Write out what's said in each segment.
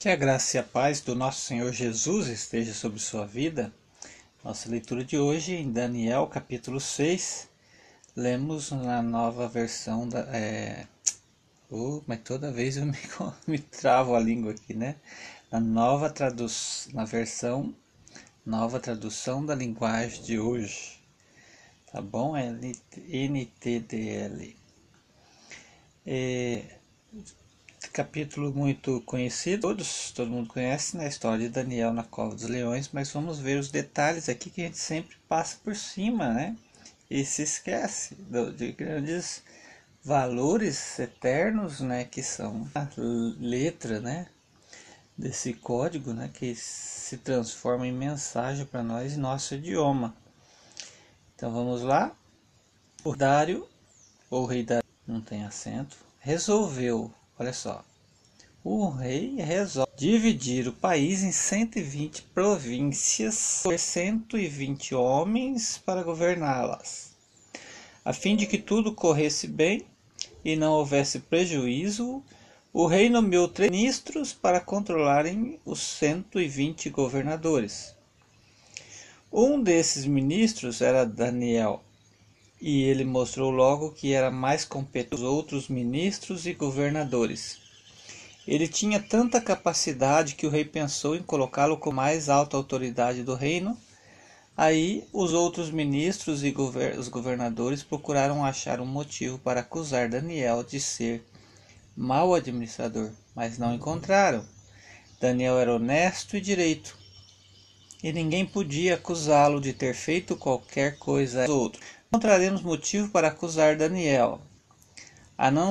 Que a graça e a paz do nosso Senhor Jesus esteja sobre sua vida. Nossa leitura de hoje em Daniel capítulo 6. Lemos na nova versão da. É... Uh, mas toda vez eu me, me travo a língua aqui, né? Na nova tradução, na versão, nova tradução da linguagem de hoje. Tá bom? NTDL. É, capítulo muito conhecido, todos, todo mundo conhece na né, história de Daniel na cova dos leões, mas vamos ver os detalhes aqui que a gente sempre passa por cima, né? E se esquece de grandes valores eternos, né? Que são a letra, né? Desse código, né? Que se transforma em mensagem para nós em nosso idioma. Então vamos lá. O Dário, ou rei Dário, não tem acento, resolveu Olha só. O rei resolve dividir o país em 120 províncias por 120 homens para governá-las. A fim de que tudo corresse bem e não houvesse prejuízo, o rei nomeou três ministros para controlarem os 120 governadores. Um desses ministros era Daniel, e ele mostrou logo que era mais competente que os outros ministros e governadores. Ele tinha tanta capacidade que o rei pensou em colocá-lo como mais alta autoridade do reino. Aí os outros ministros e gover os governadores procuraram achar um motivo para acusar Daniel de ser mau administrador, mas não encontraram. Daniel era honesto e direito, e ninguém podia acusá-lo de ter feito qualquer coisa aos outros encontraremos motivo para acusar Daniel. A não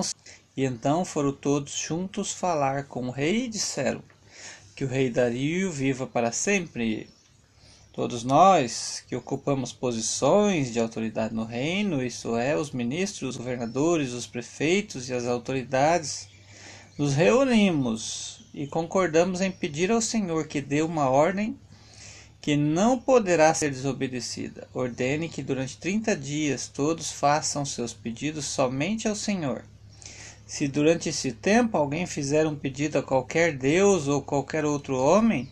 e então foram todos juntos falar com o rei e disseram que o rei Dario viva para sempre. Todos nós que ocupamos posições de autoridade no reino, isso é, os ministros, os governadores, os prefeitos e as autoridades, nos reunimos e concordamos em pedir ao Senhor que dê uma ordem que não poderá ser desobedecida. Ordene que durante trinta dias todos façam seus pedidos somente ao Senhor. Se durante esse tempo alguém fizer um pedido a qualquer Deus ou qualquer outro homem,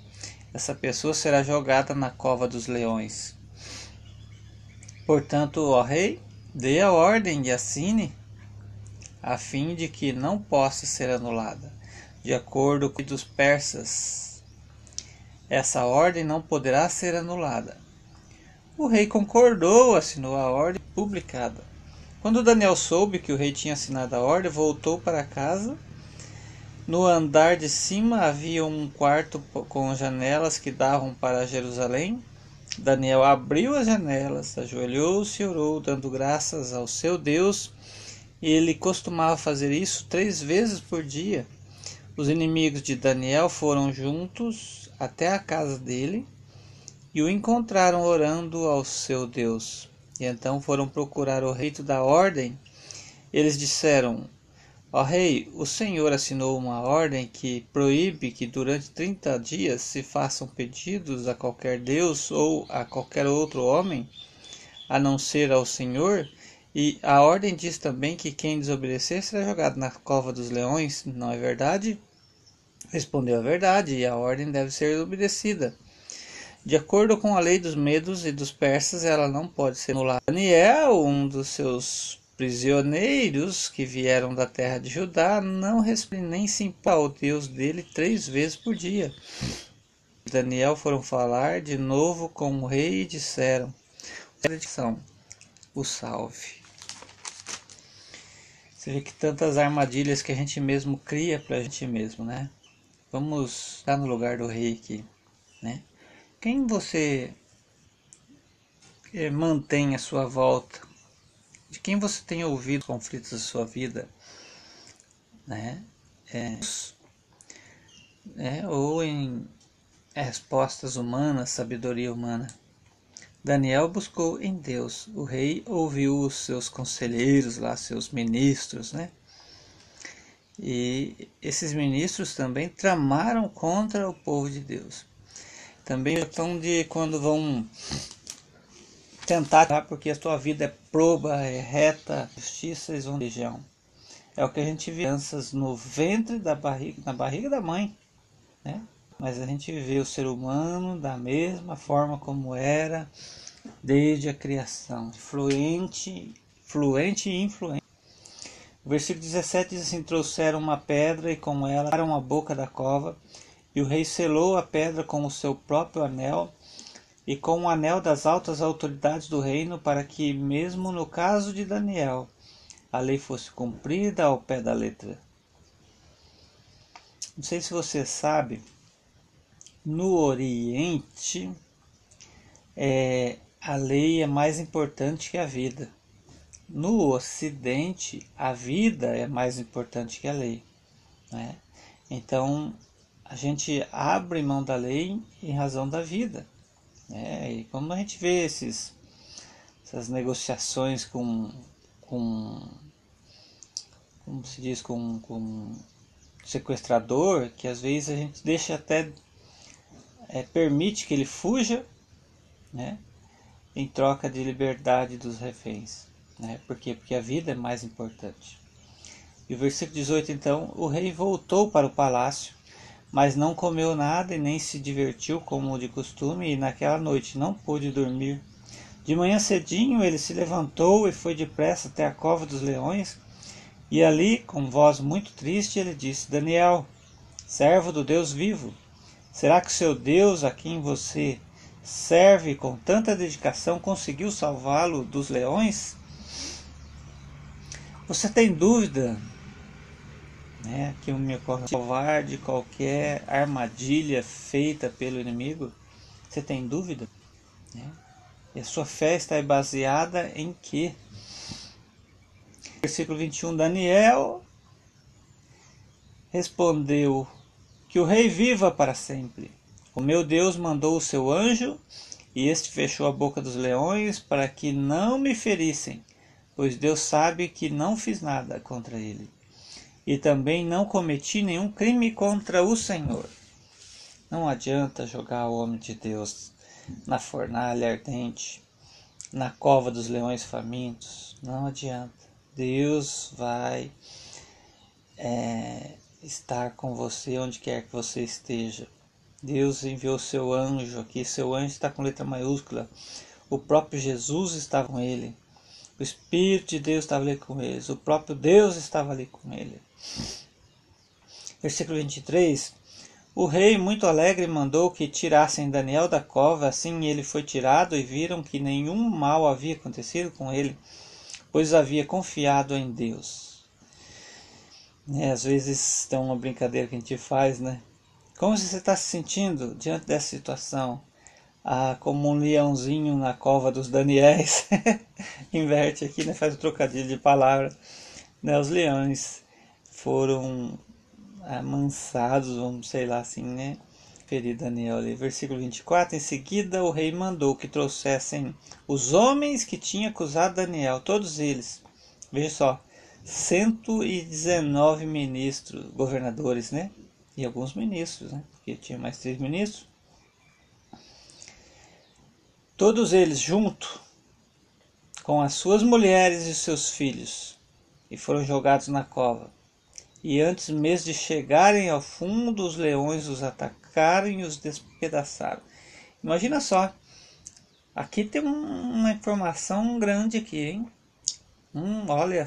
essa pessoa será jogada na cova dos leões. Portanto, ó rei, dê a ordem e assine, a fim de que não possa ser anulada, de acordo com os persas essa ordem não poderá ser anulada. O rei concordou, assinou a ordem publicada. Quando Daniel soube que o rei tinha assinado a ordem, voltou para casa. No andar de cima havia um quarto com janelas que davam para Jerusalém. Daniel abriu as janelas, ajoelhou-se e orou, dando graças ao seu Deus. Ele costumava fazer isso três vezes por dia. Os inimigos de Daniel foram juntos até a casa dele e o encontraram orando ao seu Deus. E então foram procurar o rei da ordem. Eles disseram: Ó rei, o Senhor assinou uma ordem que proíbe que durante trinta dias se façam pedidos a qualquer Deus ou a qualquer outro homem, a não ser ao Senhor. E a ordem diz também que quem desobedecer será jogado na cova dos leões, não é verdade? Respondeu a verdade, e a ordem deve ser obedecida. De acordo com a lei dos medos e dos persas, ela não pode ser anulada. Daniel, um dos seus prisioneiros que vieram da terra de Judá, não respondeu nem se impôs ao Deus dele três vezes por dia. Daniel foram falar de novo com o rei e disseram: o salve. Você vê que tantas armadilhas que a gente mesmo cria para a gente mesmo, né? Vamos estar no lugar do rei aqui, né? Quem você eh, mantém à sua volta? De quem você tem ouvido conflitos da sua vida, né? É, é, ou em respostas humanas, sabedoria humana. Daniel buscou em Deus. O rei ouviu os seus conselheiros lá, seus ministros, né? E esses ministros também tramaram contra o povo de Deus. Também estão de quando vão tentar, porque a tua vida é proba, é reta, justiça e religião. É o que a gente vê crianças no ventre da barriga, na barriga da mãe, né? Mas a gente vê o ser humano da mesma forma como era desde a criação, fluente, fluente e influente. O versículo 17 diz assim: Trouxeram uma pedra e com ela pararam a boca da cova, e o rei selou a pedra com o seu próprio anel e com o anel das altas autoridades do reino, para que, mesmo no caso de Daniel, a lei fosse cumprida ao pé da letra. Não sei se você sabe, no Oriente, é, a lei é mais importante que a vida. No Ocidente, a vida é mais importante que a lei. Né? Então, a gente abre mão da lei em razão da vida. Né? E como a gente vê esses, essas negociações com, com como se diz, com, com sequestrador, que às vezes a gente deixa até é, permite que ele fuja, né? em troca de liberdade dos reféns. Né? Por quê? Porque a vida é mais importante. E o versículo 18 então: O rei voltou para o palácio, mas não comeu nada e nem se divertiu como de costume, e naquela noite não pôde dormir. De manhã cedinho ele se levantou e foi depressa até a cova dos leões, e ali, com voz muito triste, ele disse: Daniel, servo do Deus vivo, será que seu Deus, a quem você serve com tanta dedicação, conseguiu salvá-lo dos leões? Você tem dúvida né, que o me ocorre salvar de qualquer armadilha feita pelo inimigo? Você tem dúvida? Né? E a sua fé está baseada em quê? Versículo 21, Daniel respondeu que o rei viva para sempre. O meu Deus mandou o seu anjo, e este fechou a boca dos leões para que não me ferissem, pois Deus sabe que não fiz nada contra ele. E também não cometi nenhum crime contra o Senhor. Não adianta jogar o homem de Deus na fornalha ardente, na cova dos leões famintos. Não adianta. Deus vai é, estar com você onde quer que você esteja. Deus enviou seu anjo aqui, seu anjo está com letra maiúscula. O próprio Jesus estava com ele. O Espírito de Deus estava ali com eles. O próprio Deus estava ali com ele. Versículo 23. O rei, muito alegre, mandou que tirassem Daniel da cova. Assim ele foi tirado e viram que nenhum mal havia acontecido com ele, pois havia confiado em Deus. É, às vezes tem uma brincadeira que a gente faz, né? Como você está se sentindo diante dessa situação? Ah, como um leãozinho na cova dos Daniéis. Inverte aqui, né? faz o trocadilho de palavra. Né? Os leões foram amansados, vamos sei lá assim, né? Ferir Daniel ali. Versículo 24. Em seguida, o rei mandou que trouxessem os homens que tinham acusado Daniel, todos eles. Veja só, 119 ministros, governadores, né? e alguns ministros, né? porque tinha mais três ministros. Todos eles junto com as suas mulheres e seus filhos e foram jogados na cova. E antes mesmo de chegarem ao fundo, os leões os atacaram e os despedaçaram. Imagina só, aqui tem uma informação grande aqui, hein? Hum, olha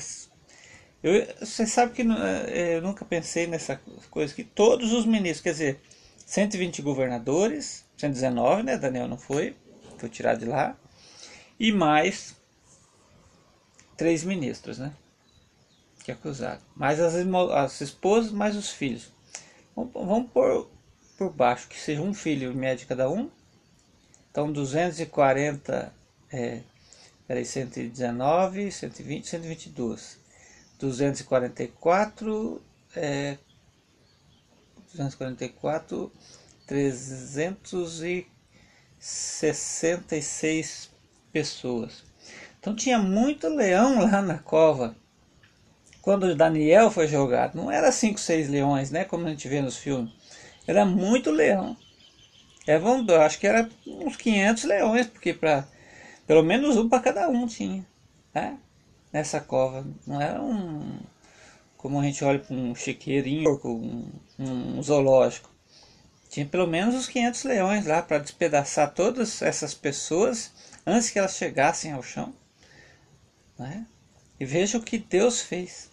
eu, você sabe que é, eu nunca pensei nessa coisa que todos os ministros, quer dizer, 120 governadores, 119, né? Daniel não foi, foi tirado de lá, e mais três ministros, né? Que acusaram. Mais as, as esposas, mais os filhos. Vamos, por, por baixo, que seja um filho médio cada um. Então, 240, é, peraí, 119, 120, 122. 244, é, 244, 366 pessoas. Então tinha muito leão lá na cova. Quando Daniel foi jogado, não era 5, 6 leões, né, como a gente vê nos filmes. Era muito leão. É, vamos, acho que era uns 500 leões, porque para pelo menos um para cada um tinha, né? nessa cova. Não era um. Como a gente olha para um chiqueirinho, um, um zoológico. Tinha pelo menos uns 500 leões lá para despedaçar todas essas pessoas antes que elas chegassem ao chão. Né? E veja o que Deus fez.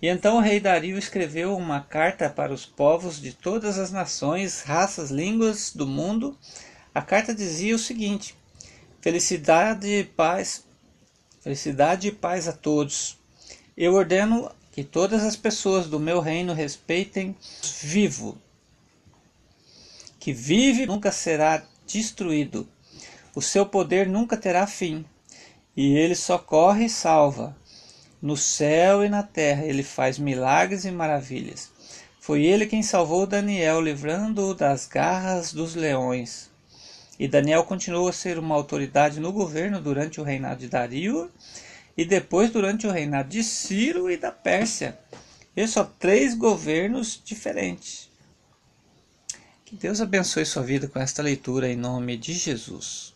E então o rei Dario escreveu uma carta para os povos de todas as nações, raças, línguas do mundo. A carta dizia o seguinte: Felicidade e paz, felicidade e paz a todos. Eu ordeno que todas as pessoas do meu reino respeitem vivo que vive nunca será destruído. O seu poder nunca terá fim. E ele socorre e salva. No céu e na terra ele faz milagres e maravilhas. Foi ele quem salvou Daniel, livrando-o das garras dos leões. E Daniel continuou a ser uma autoridade no governo durante o reinado de Dario e depois durante o reinado de Ciro e da Pérsia. E só três governos diferentes. Que Deus abençoe sua vida com esta leitura em nome de Jesus.